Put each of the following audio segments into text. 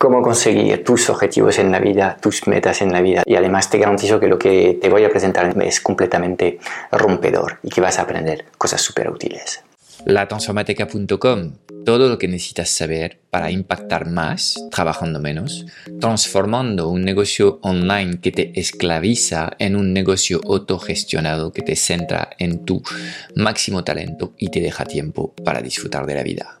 cómo conseguir tus objetivos en la vida, tus metas en la vida. Y además te garantizo que lo que te voy a presentar es completamente rompedor y que vas a aprender cosas súper útiles. Latransformateca.com, todo lo que necesitas saber para impactar más trabajando menos, transformando un negocio online que te esclaviza en un negocio autogestionado que te centra en tu máximo talento y te deja tiempo para disfrutar de la vida.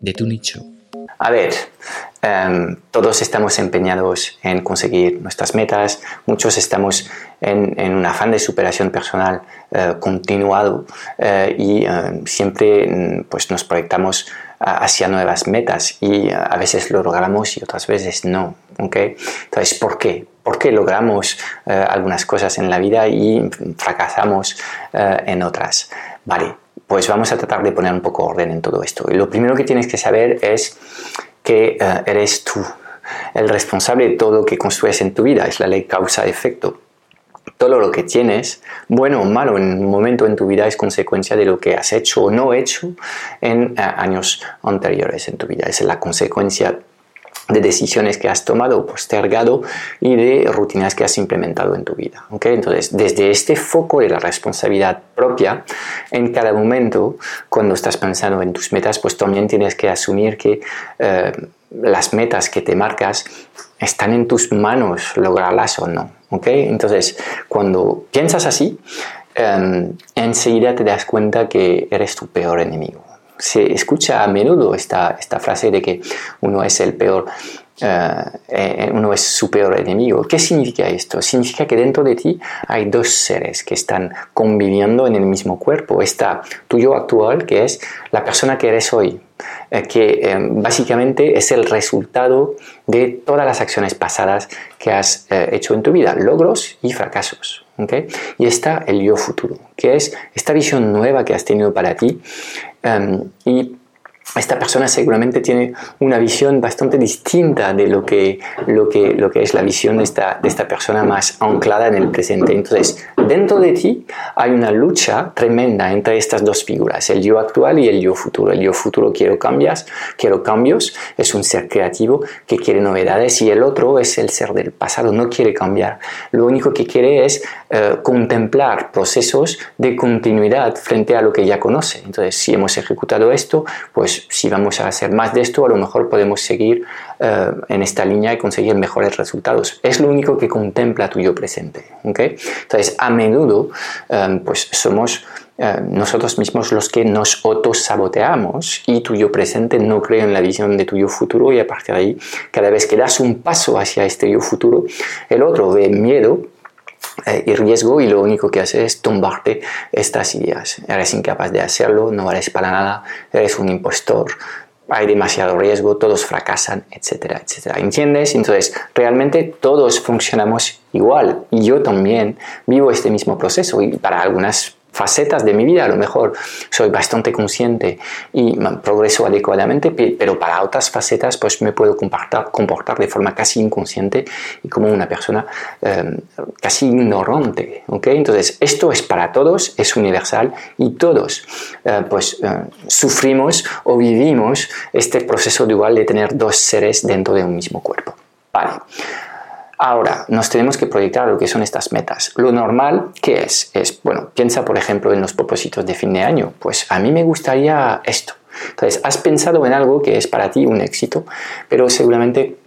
de tu nicho. A ver, em, todos estamos empeñados en conseguir nuestras metas, muchos estamos en, un afán de superación personal eh, continuado eh, y em, siempre mm, pues, nos proyectamos hacia nuevas metas y a veces lo logramos y otras veces no. ¿okay? Entonces, ¿por qué? ¿Por qué logramos eh, algunas cosas en la vida y fracasamos en otras? Vale, pues vamos a tratar de poner un poco orden en todo esto. Y lo primero que tienes que saber es que eh, eres tú el responsable de todo lo que construyes en tu vida, es la ley causa-efecto. Todo lo que tienes, bueno o malo en un momento en tu vida, es consecuencia de lo que has hecho o no hecho en eh, años anteriores en tu vida. Es la consecuencia de decisiones que has tomado o postergado y de rutinas que has implementado en tu vida. ¿okay? Entonces, desde este foco de la responsabilidad propia, en cada momento, cuando estás pensando en tus metas, pues también tienes que asumir que eh, las metas que te marcas están en tus manos lograrlas o no. ¿okay? Entonces, cuando piensas así, em, enseguida te das cuenta que eres tu peor enemigo se escucha a menudo esta, esta frase de que uno es el peor, eh, eh, uno es su peor enemigo. ¿Qué significa esto? Significa que dentro de ti hay dos seres que están conviviendo en el mismo cuerpo. Está tu yo actual, que es la persona que eres hoy, eh, que básicamente es el resultado de todas las acciones pasadas que has hecho en tu vida, logros y fracasos. Y está el yo futuro, que es esta visión nueva que has tenido para ti um, y esta persona seguramente tiene una visión bastante distinta de lo que, lo que, lo que es la visión de esta, de esta persona más anclada en el presente. Entonces, dentro de ti hay una lucha tremenda entre estas dos figuras, el yo actual y el yo futuro. El yo futuro quiero cambios, quiero cambios, es un ser creativo que quiere novedades y el otro es el ser del pasado, no quiere cambiar. Lo único que quiere es eh, contemplar procesos de continuidad frente a lo que ya conoce. Entonces, si hemos ejecutado esto, pues si vamos a hacer más de esto, a lo mejor podemos seguir eh, en esta línea y conseguir mejores resultados. Es lo único que contempla tu yo presente. Entonces, a menudo, eh, pues somos eh, nosotros mismos los que nos autosaboteamos y tu yo presente no cree en la visión de tu yo futuro y a partir de ahí, cada vez que das un paso hacia este yo futuro, el otro ve miedo eh, y riesgo y lo único que hace es tumbarte estas ideas. Eres incapaz de hacerlo, no vales para nada, eres un impostor, hay demasiado riesgo, todos fracasan, etcétera, etcétera. ¿Entiendes? Entonces, realmente todos funcionamos igual y yo también vivo este mismo proceso y para algunas facetas de mi vida, a lo mejor soy bastante consciente y progreso adecuadamente, pero para otras facetas pues me puedo comportar, comportar de forma casi inconsciente y como una persona em, casi ignorante. ¿okay? Entonces, esto es para todos, es universal y todos eh, pues eh, sufrimos o vivimos este proceso dual de tener dos seres dentro de un mismo cuerpo. Vale. Ahora, nos tenemos que proyectar lo que son estas metas. Lo normal, ¿qué es? Es, bueno, piensa por ejemplo en los propósitos de fin de año. Pues a mí me gustaría esto. Entonces, has pensado en algo que es para ti un éxito, pero seguramente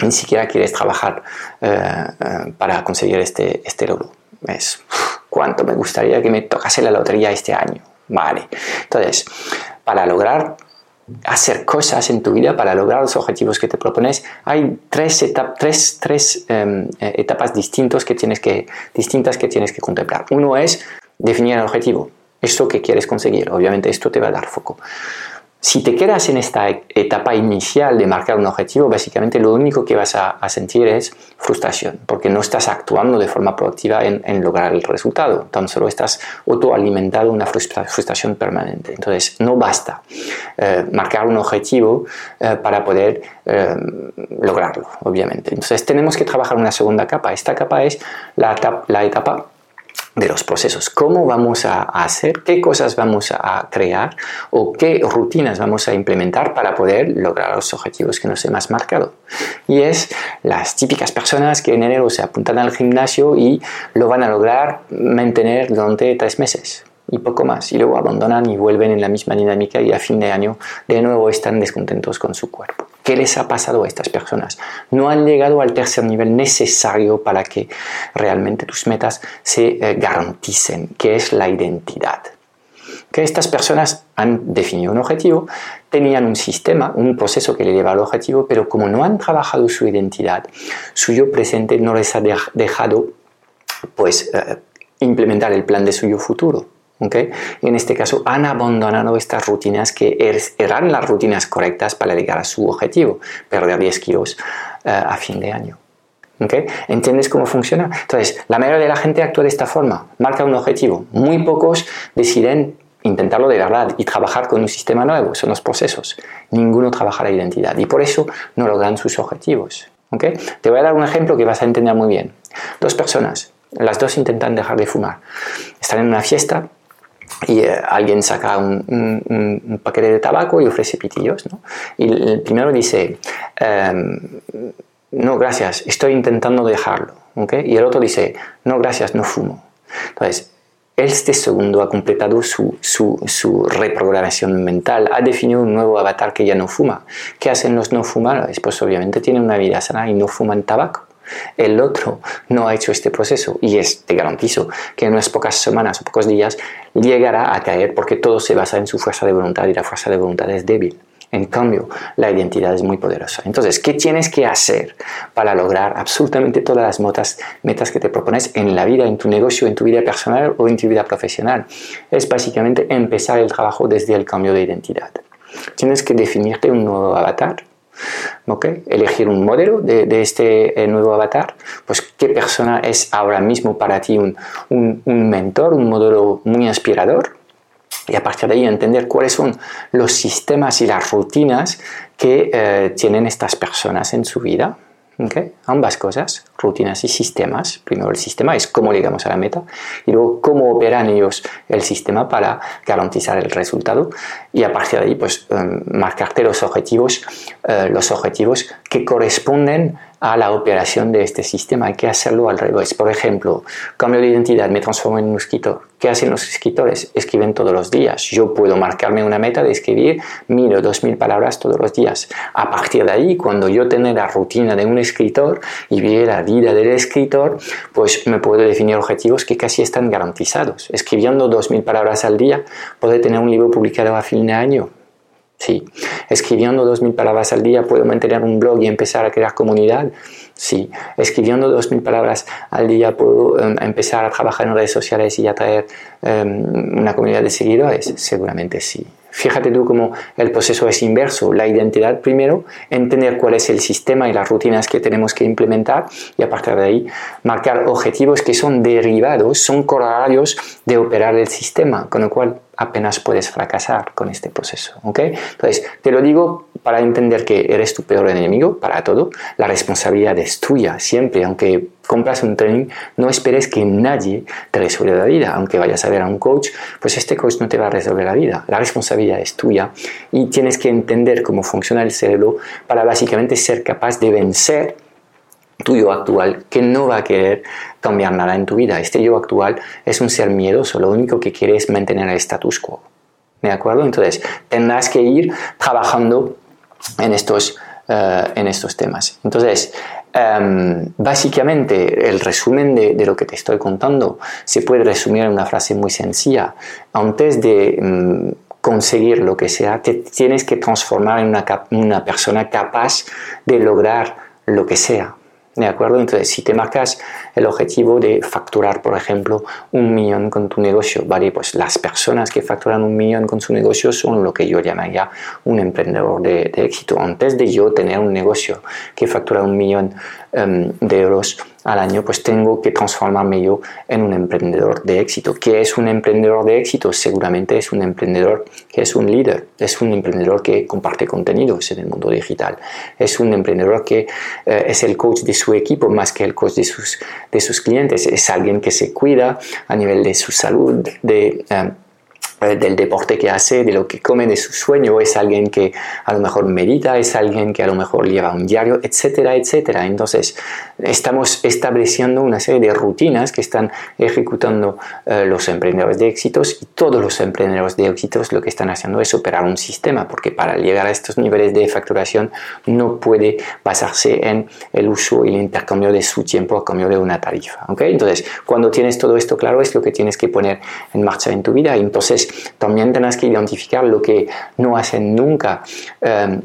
ni siquiera quieres trabajar eh, eh, para conseguir este, este logro. Es, ¿cuánto me gustaría que me tocase la lotería este año? Vale. Entonces, para lograr hacer cosas en tu vida para lograr los objetivos que te propones, hay tres, em, eh, etapas distintas que, tienes que, distintas que tienes que contemplar. Uno es definir el objetivo, esto que quieres conseguir. Obviamente esto te va a dar foco. Si te quedas en esta etapa inicial de marcar un objetivo, básicamente lo único que vas a, sentir es frustración, porque no estás actuando de forma proactiva en, lograr el resultado, tan solo estás autoalimentado una frustración permanente. Entonces, no basta eh, marcar un objetivo eh, para poder eh, lograrlo, obviamente. Entonces, tenemos que trabajar una segunda capa. Esta capa es la, la etapa de los procesos, cómo vamos a hacer, qué cosas vamos a crear o qué rutinas vamos a implementar para poder lograr los objetivos que nos hemos marcado. Y es las típicas personas que en enero se apuntan al gimnasio y lo van a lograr mantener durante tres meses y poco más, y luego abandonan y vuelven en la misma dinámica y a fin de año de nuevo están descontentos con su cuerpo. ¿Qué les ha pasado a estas personas? No han llegado al tercer nivel necesario para que realmente tus metas se eh, garanticen, que es la identidad. Que estas personas han definido un objetivo, tenían un sistema, un proceso que le lleva al objetivo, pero como no han trabajado su identidad, su yo presente no les ha dejado pues eh, implementar el plan de su yo futuro. Y en este caso han abandonado estas rutinas que er, eran las rutinas correctas para llegar a su objetivo, perder 10 kilos eh, a fin de año. ¿Entiendes cómo funciona? Entonces, la mayoría de la gente actúa de esta forma, marca un objetivo. Muy pocos deciden intentarlo de verdad y trabajar con un sistema nuevo, son los procesos. Ninguno trabaja la identidad y por eso no logran sus objetivos. Te voy a dar un ejemplo que vas a entender muy bien. Dos personas, las dos intentan dejar de fumar. Están en una fiesta y eh, alguien saca un, paquete de tabaco y ofrece pitillos. ¿no? Y el primero dice, em, no, gracias, estoy intentando dejarlo. Y el otro dice, no, gracias, no fumo. Entonces, este segundo ha completado su, su, su, reprogramación mental, ha definido un nuevo avatar que ya no fuma. ¿Qué hacen los no fumadores? Pues obviamente tienen una vida sana y no fuman tabaco. El otro no ha hecho este proceso y es, te garantizo que en unas pocas semanas o pocos días llegará a caer porque todo se basa en su fuerza de voluntad y la fuerza de voluntad es débil. En cambio, la identidad es muy poderosa. Entonces, ¿qué tienes que hacer para lograr absolutamente todas las metas, metas que te propones en la vida, en tu negocio, en tu vida personal o en tu vida profesional? Es básicamente empezar el trabajo desde el cambio de identidad. Tienes que definirte un nuevo avatar, Elegir un modelo de, este eh, nuevo avatar, pues qué persona es ahora mismo para ti un, mentor, un modelo muy inspirador, y a partir de ahí entender cuáles son los sistemas y las rutinas que eh, tienen estas personas en su vida. Ambas cosas, rutinas y sistemas. Primero el sistema es cómo llegamos a la meta y luego cómo operan ellos el sistema para garantizar el resultado y a partir de ahí pues em, marcarte los objetivos, eh, los objetivos que corresponden a la operación de este sistema. Hay que hacerlo al revés. Por ejemplo, cambio de identidad, me transformo en un escritor. ¿Qué hacen los escritores? Escriben todos los días. Yo puedo marcarme una meta de escribir mil o dos mil palabras todos los días. A partir de ahí, cuando yo tenga la rutina de un escritor y vea la vida del escritor, pues me puedo definir objetivos que casi están garantizados. Escribiendo dos mil palabras al día, puedo tener un libro publicado a fin de año Sí. Escribiendo 2.000 palabras al día puedo mantener un blog y empezar a crear comunidad. Sí. Escribiendo 2.000 palabras al día puedo em, empezar a trabajar en redes sociales y atraer em, una comunidad de seguidores. Seguramente sí. Fíjate tú cómo el proceso es inverso. La identidad primero, entender cuál es el sistema y las rutinas que tenemos que implementar y a partir de ahí marcar objetivos que son derivados, son corolarios de operar el sistema, con lo cual apenas puedes fracasar con este proceso. Entonces, te lo digo para entender que eres tu peor enemigo para todo. La responsabilidad es tuya siempre, aunque compras un training, no esperes que nadie te resuelva la vida. Aunque vayas a ver a un coach, pues este coach no te va a resolver la vida. La responsabilidad es tuya y tienes que entender cómo funciona el cerebro para básicamente ser capaz de vencer tu yo actual que no va a querer cambiar nada en tu vida. Este yo actual es un ser miedoso, lo único que quiere es mantener el status quo. ¿De acuerdo? Entonces, tendrás que ir trabajando en estos, eh, en estos temas. Entonces, em, básicamente, el resumen de, lo que te estoy contando se puede resumir en una frase muy sencilla. Antes de mm, conseguir lo que sea, te tienes que transformar en una persona capaz de lograr lo que sea ¿De acuerdo? Entonces, si te marcas el objetivo de facturar, por ejemplo, un millón con tu negocio, ¿vale? Pues las personas que facturan un millón con su negocio son lo que yo llamaría un emprendedor de, éxito. Antes de yo tener un negocio que factura un millón em, de euros, al año, pues tengo que transformarme yo en un emprendedor de éxito. ¿Qué es un emprendedor de éxito? Seguramente es un emprendedor que es un líder, es un emprendedor que comparte contenidos en el mundo digital, es un emprendedor que eh, es el coach de su equipo más que el coach de sus, de sus clientes, es alguien que se cuida a nivel de su salud, de... Eh, del deporte que hace, de lo que come, de su sueño, es alguien que a lo mejor medita, es alguien que a lo mejor lleva un diario, etcétera, etcétera. Entonces, estamos estableciendo una serie de rutinas que están ejecutando eh, los emprendedores de éxitos y todos los emprendedores de éxitos lo que están haciendo es operar un sistema, porque para llegar a estos niveles de facturación no puede basarse en el uso y el intercambio de su tiempo a cambio de una tarifa. ¿okay? Entonces, cuando tienes todo esto claro, es lo que tienes que poner en marcha en tu vida. Entonces, también tienes que identificar lo que no hacen nunca eh,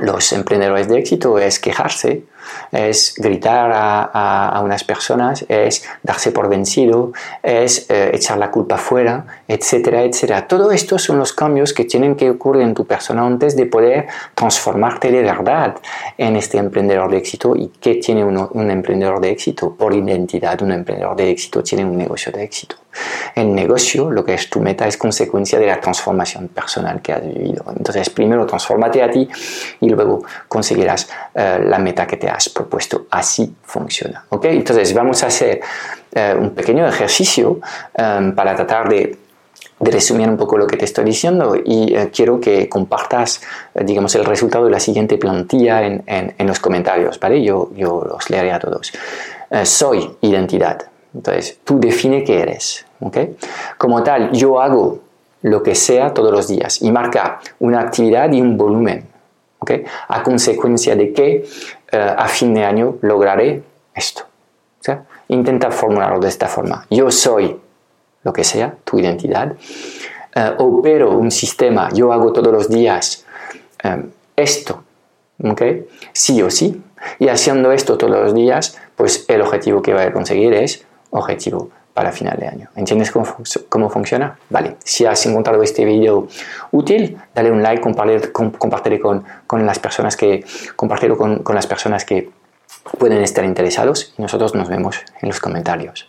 los emprendedores de éxito, es quejarse es gritar a, unas personas, es darse por vencido, es eh, echar la culpa fuera, etcétera, etcétera. Todo esto son los cambios que tienen que ocurrir en tu persona antes de poder transformarte de verdad en este emprendedor de éxito. ¿Y qué tiene un emprendedor de éxito? Por identidad, un emprendedor de éxito tiene un negocio de éxito. El negocio, lo que es tu meta, es consecuencia de la transformación personal que has vivido. Entonces, primero transfórmate a ti y luego conseguirás eh, la meta que te has propuesto. Así funciona. ¿ok? Entonces, vamos a hacer eh, un pequeño ejercicio eh, para tratar de resumir un poco lo que te estoy diciendo y quiero que compartas, digamos, el resultado de la siguiente plantilla en, en, los comentarios, ¿vale? Yo, yo los leeré a todos. soy identidad. Entonces, tú define qué eres. ¿okay? Como tal, yo hago lo que sea todos los días y marca una actividad y un volumen. ¿Okay? A consecuencia de que eh, a fin de año lograré esto. Intenta formularlo de esta forma. Yo soy lo que sea, tu identidad. Eh, opero un sistema, yo hago todos los días eh, esto. ¿okay? Sí o sí. Y haciendo esto todos los días, pues el objetivo que voy a conseguir es objetivo para final de año. ¿Entiendes cómo, cómo funciona? Vale, si has encontrado este video útil, dale un like, compártelo con, con, las personas que, compártelo con, con las personas que pueden estar interesados y nosotros nos vemos en los comentarios.